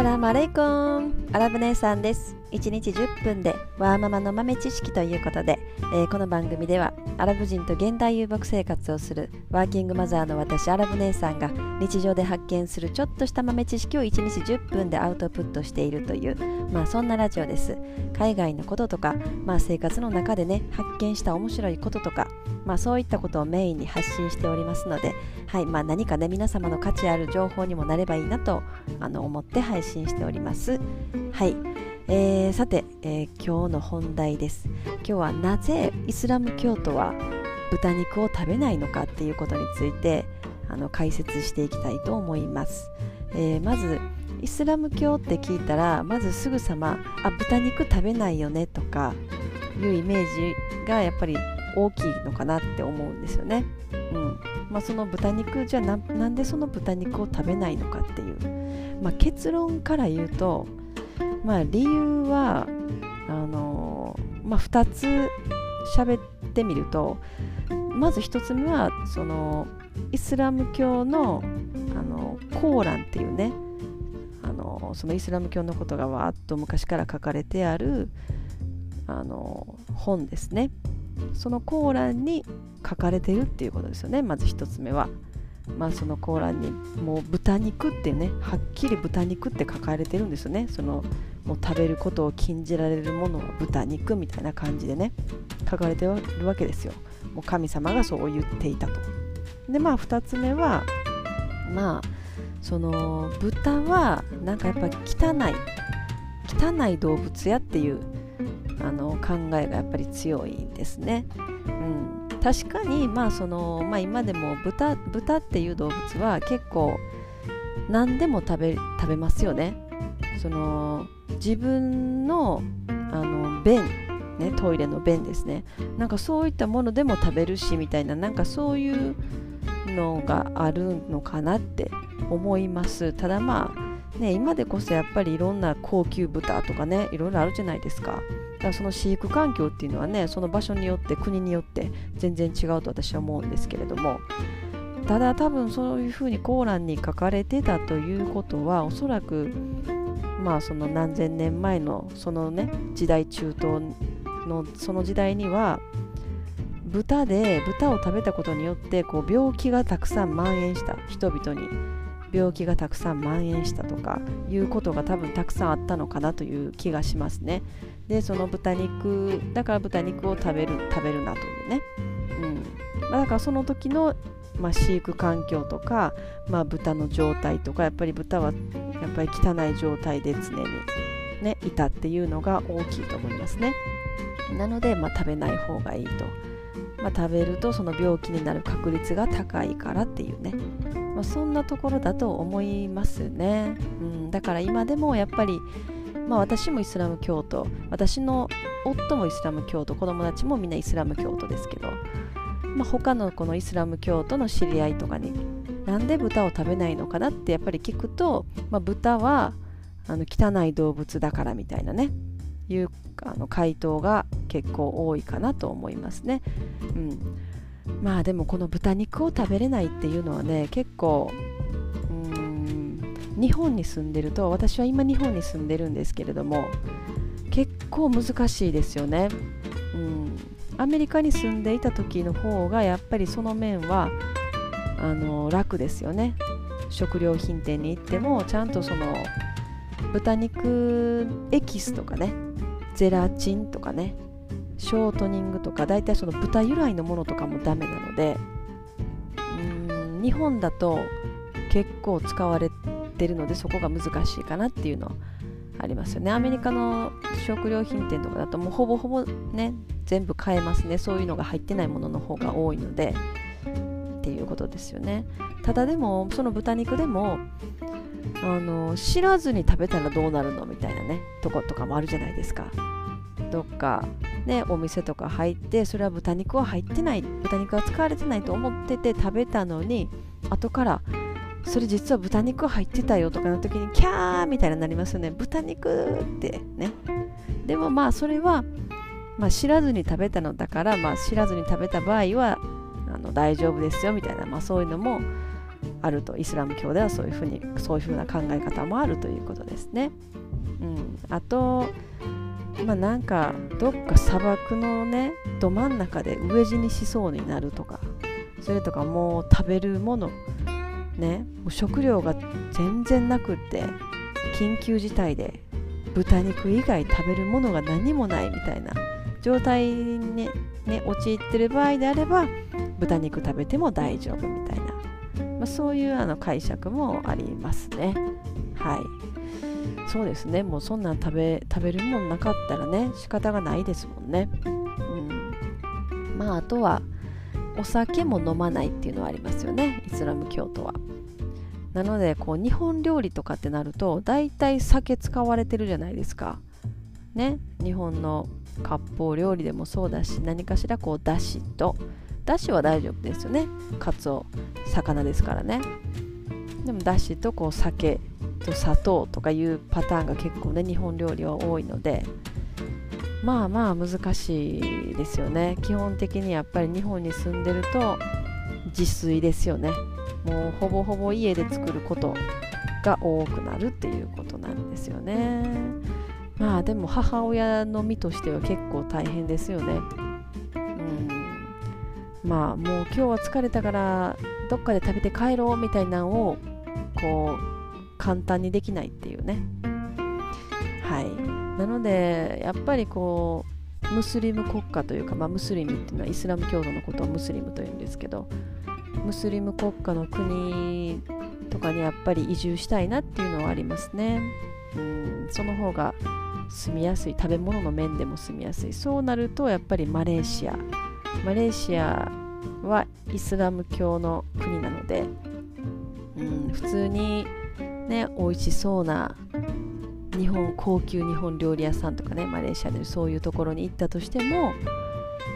サラムアレイコンアラブ姉さんです。1日10分でワーママの豆知識ということで、えー、この番組ではアラブ人と現代遊牧生活をするワーキングマザーの私アラブ姉さんが日常で発見するちょっとした豆知識を1日10分でアウトプットしているというまあそんなラジオです。海外のこととか、まあ、生活の中でね発見した面白いこととかまあ、そういったことをメインに発信しておりますので、はいまあ、何かね皆様の価値ある情報にもなればいいなとあの思って配信しております。はい、えー、さて、えー、今日の本題です。今日はなぜイスラム教徒は豚肉を食べないのかっていうことについてあの解説していきたいと思います。えー、まずイスラム教って聞いたらまずすぐさまあ豚肉食べないよねとかいうイメージがやっぱり大きいのかなって思うんですよね。うんまあ、その豚肉じゃあなんでその豚肉を食べないのかっていう、まあ、結論から言うと、まあ、理由はあのー、まあ、2つ喋ってみるとまず1つ目はそのイスラム教のあのコーランっていうねあのそのイスラム教のことがわーっと昔から書かれてあるあの本ですね。そのコーランに書かれてるっていうことですよね。まず1つ目は。まあそのコーランにもう豚肉ってねはっきり豚肉って書かれてるんですよね。そのもう食べることを禁じられるものは豚肉みたいな感じでね書かれてるわけですよ。もう神様がそう言っていたと。でまあ2つ目はまあその豚はなんかやっぱ汚い汚い動物やっていうあの考えがやっぱり強いんですね。うん、確かに、まあそのまあ、今でも豚豚っていう動物は結構何でも食べ食べますよね。その自分のあの便、ね、トイレの便ですね。なんかそういったものでも食べるしみたいな。なんかそういうのがあるのかなって思います。ただまあね今でこそやっぱりいろんな高級豚とかねいろいろあるじゃないですか。らその飼育環境っていうのはねその場所によって国によって全然違うと私は思うんですけれどもただ多分そういうふうにコーランに書かれてたということはおそらくまあその何千年前のそのね時代中東のその時代には豚で豚を食べたことによってこう病気がたくさん蔓延した人々に病気がたくさん蔓延したとかいうことが多分たくさんあったのかなという気がしますね。でその豚肉だから豚肉を食べる食べるなというね、うん。まあ、だからその時の、まあ、飼育環境とか、まあ、豚の状態とかやっぱり豚はやっぱり汚い状態で常に、ね、いたっていうのが大きいと思いますね。なので、まあ、食べない方がいいと、まあ、食べるとその病気になる確率が高いからっていうね、まあ、そんなところだと思いますね、うん、だから今でもやっぱりまあ、私もイスラム教徒私の夫もイスラム教徒子供たちもみんなイスラム教徒ですけど、まあ、他のこのイスラム教徒の知り合いとかになんで豚を食べないのかなってやっぱり聞くと、まあ、豚はあの汚い動物だからみたいなね。いうあの回答が結構多いかなと思いますね。うん、まあでもこの豚肉を食べれないっていうのはね結構日本に住んでると私は今日本に住んでるんですけれども結構難しいですよね、うん、アメリカに住んでいた時の方がやっぱりその面はあの楽ですよね。食料品店に行ってもちゃんとその豚肉エキスとかねゼラチンとかねショートニングとか大体その豚由来のものとかもダメなのでうん日本だと結構使われてるのでそこが難しいかなっていうのはありますよね。アメリカの食料品店とかだともうほぼほぼね全部買えますね。そういうのが入ってないものの方が多いのでっていうことですよね。ただでもその豚肉でもあの知らずに食べたらどうなるのみたいなねとことかもあるじゃないですか。どっかねお店とか入ってそれは豚肉は入ってない。豚肉は使われてないと思ってて食べたのに後からそれ実は豚肉入ってたよとかの時にキャーみたいになりますよね。豚肉ってね。でもまあそれは、まあ、知らずに食べたのだから、まあ、知らずに食べた場合はあの大丈夫ですよみたいな、まあ、そういうのもあるとイスラム教ではそういうふうにそういうふうな考え方もあるということですね。うん、あとまあなんかどっか砂漠のねど真ん中で飢え死にしそうになるとかそれとかもう食べるものねもう食料が全然なくって緊急事態で豚肉以外食べるものが何もないみたいな状態に、ね、陥ってる場合であれば豚肉食べても大丈夫みたいな、まあ、そういうあの解釈もありますね。はい。そうですね。もうそんなん食べ食べるもんなかったらね仕方がないですもんね。うん。まああとはお酒も飲まないっていうのはありますよね。イスラム教徒は。なのでこう日本料理とかってなると大体酒使われてるじゃないですか。ね。日本の割烹料理でもそうだし何かしらこうだしとだしは大丈夫ですよね。かつお魚ですからね。でもだしとこう酒と砂糖とかいうパターンが結構ね日本料理は多いのでまあまあ難しいですよね。基本的にやっぱり日本に住んでると自炊ですよね。もうほぼほぼ家で作ることが多くなるっていうことなんですよね。まあでも母親の身としては結構大変ですよね。まあもう今日は疲れたからどっかで食べて帰ろうみたいなのをこう簡単にできないっていうね。はい。なのでやっぱりこうムスリム国家というか、まあ、ムスリムっていうのはイスラム教徒のことをムスリムというんですけどムスリム国家の国とかにやっぱり移住したいなっていうのはありますね。うん。その方が住みやすい。食べ物の面でも住みやすい。そうなるとやっぱりマレーシア。マレーシアはイスラム教の国なので、うん、普通にね美味しそうな日本高級日本料理屋さんとかねマレーシアでそういうところに行ったとしても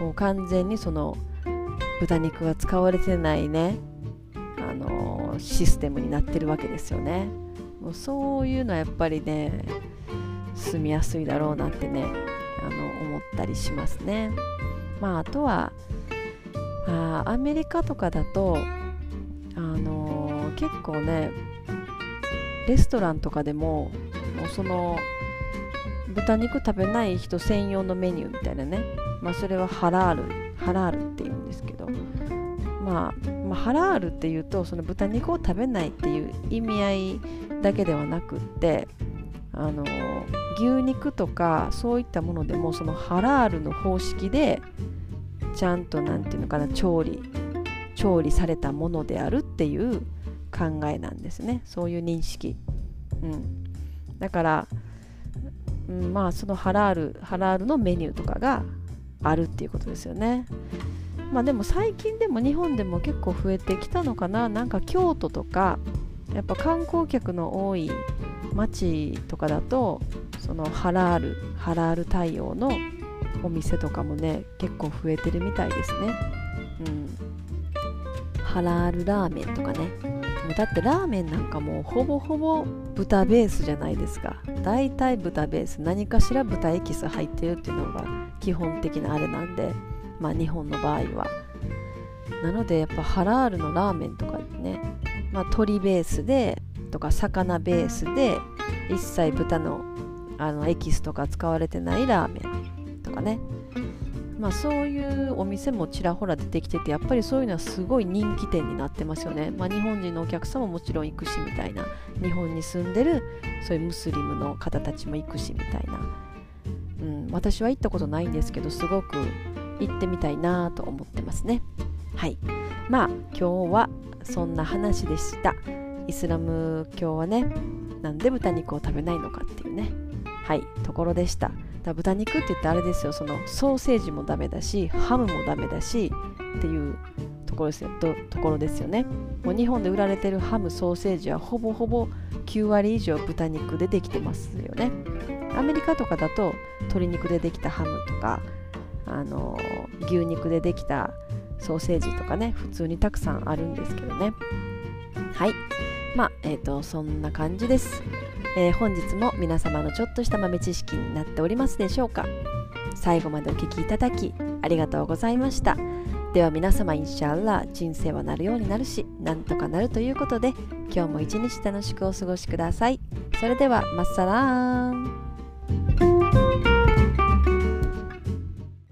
もう完全にその豚肉が使われてないねあのシステムになってるわけですよね。もうそういうのはやっぱりね住みやすいだろうなってねあの思ったりしますね。まああとはあアメリカとかだとあの結構ねレストランとかでももうその豚肉食べない人専用のメニューみたいなね、まあ、それはハラールハラールっていうんですけど、まあ、まあ、ハラールっていうとその豚肉を食べないっていう意味合いだけではなくってあの牛肉とかそういったものでもそのハラールの方式でちゃんと何て言うのかな調理調理されたものであるっていう考えなんですね。そういう認識、うん、だから、うん、まあそのハラールハラールのメニューとかがあるっていうことですよね。まあでも最近でも日本でも結構増えてきたのかな。なんか京都とかやっぱ観光客の多い街とかだとそのハラールハラール対応のお店とかもね結構増えてるみたいですね。うん。ハラールラーメンとかね。だってラーメンなんかもうほぼほぼ豚ベースじゃないですか。大体豚ベース何かしら豚エキス入ってるっていうのが基本的なあれなんで。まあ日本の場合は。なのでやっぱハラールのラーメンとかね、まあ、鶏ベースでとか魚ベースで一切豚のあのエキスとか使われてないラーメン。とかね。まあ、そういうお店もちらほら出てきててやっぱりそういうのはすごい人気店になってますよね、まあ、日本人のお客さんももちろん行くしみたいな。日本に住んでるそういうムスリムの方たちも行くしみたいな、うん、私は行ったことないんですけどすごく行ってみたいなと思ってますね。はい。まあ今日はそんな話でした。イスラム教はねなんで豚肉を食べないのかっていうね。はいところでした。だ豚肉って言ってあれですよ。そのソーセージもダメだしハムもダメだしっていうところですよ。とところですよね。もう日本で売られてるハムソーセージはほぼほぼ9割以上豚肉でできてますよね。アメリカとかだと鶏肉でできたハムとかあの牛肉でできたソーセージとかね普通にたくさんあるんですけどね。はい。まあえっ、ー、とそんな感じです。えー、本日も皆様のちょっとした豆知識になっておりますでしょうか。最後までお聴きいただきありがとうございました。では皆様インシャーラー人生はなるようになるしなんとかなるということで今日も一日楽しくお過ごしください。それではまっさらーん